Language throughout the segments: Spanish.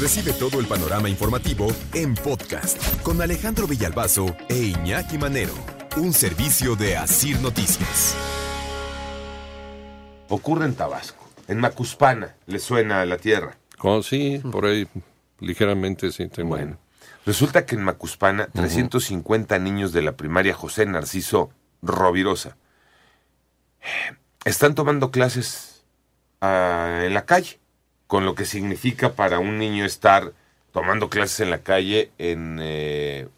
Recibe todo el panorama informativo en podcast con Alejandro Villalbazo e Iñaki Manero. Un servicio de Asir Noticias. Ocurre en Tabasco, en Macuspana, le suena a la tierra. Oh, sí, por ahí ligeramente sí. Tengo Bueno, resulta que en Macuspana, 350 niños de la primaria José Narciso Rovirosa están tomando clases ah, en la calle, con lo que significa para un niño estar tomando clases en la calle en, eh,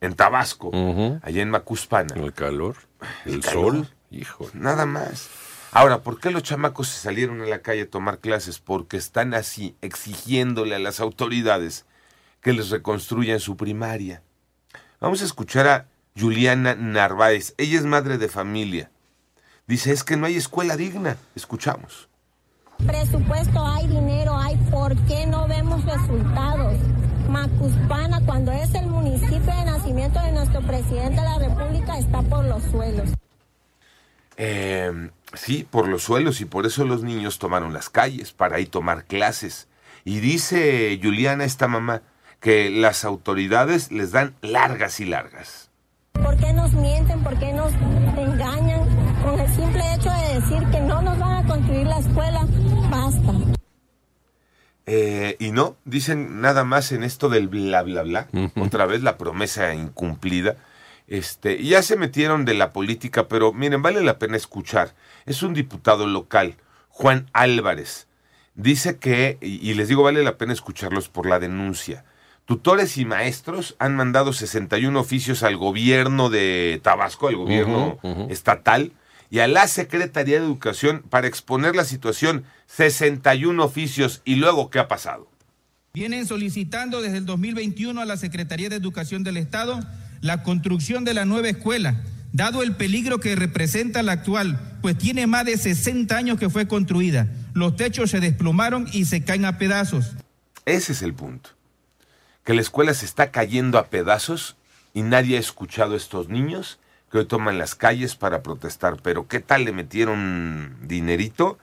en Tabasco, allá en Macuspana. El calor, el, El calor. sol, hijo. Nada más. Ahora, ¿por qué los chamacos se salieron a la calle a tomar clases? Porque están así exigiéndole a las autoridades que les reconstruyan su primaria. Vamos a escuchar a Juliana Narváez. Ella es madre de familia. Dice, es que no hay escuela digna. Escuchamos. Presupuesto hay, dinero hay, ¿por qué no vemos resultados? Macuspana, cuando es el municipio de nacimiento de nuestro presidente de la República, está por los suelos. Eh, sí, por los suelos y por eso los niños tomaron las calles para ahí tomar clases. Y dice Juliana, esta mamá, que las autoridades les dan largas y largas. ¿Por qué nos mienten? ¿Por qué nos engañan? Construir la escuela, basta. Eh, y no, dicen nada más en esto del bla bla bla. Otra vez la promesa incumplida. Este, y ya se metieron de la política, pero miren, vale la pena escuchar. Es un diputado local, Juan Álvarez. Dice que, y, les digo, vale la pena escucharlos por la denuncia. Tutores y maestros han mandado 61 oficios al gobierno de Tabasco, al gobierno estatal, y a la Secretaría de Educación para exponer la situación. 61 oficios. ¿Y luego qué ha pasado? Vienen solicitando desde el 2021 a la Secretaría de Educación del Estado la construcción de la nueva escuela, dado el peligro que representa la actual, pues tiene más de 60 años que fue construida. Los techos se desplomaron y se caen a pedazos. Ese es el punto. Que la escuela se está cayendo a pedazos y nadie ha escuchado a estos niños que hoy toman las calles para protestar. Pero ¿qué tal le metieron dinerito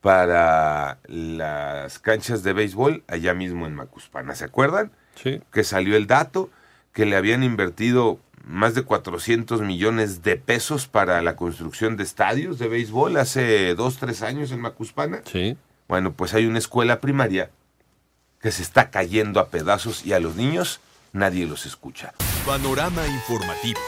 para las canchas de béisbol allá mismo en Macuspana? ¿Se acuerdan? Sí. Que salió el dato que le habían invertido más de 400 millones de pesos para la construcción de estadios de béisbol hace dos, tres años en Macuspana. Sí. Bueno, pues hay una escuela primaria que se está cayendo a pedazos y a los niños nadie los escucha. Panorama informativo.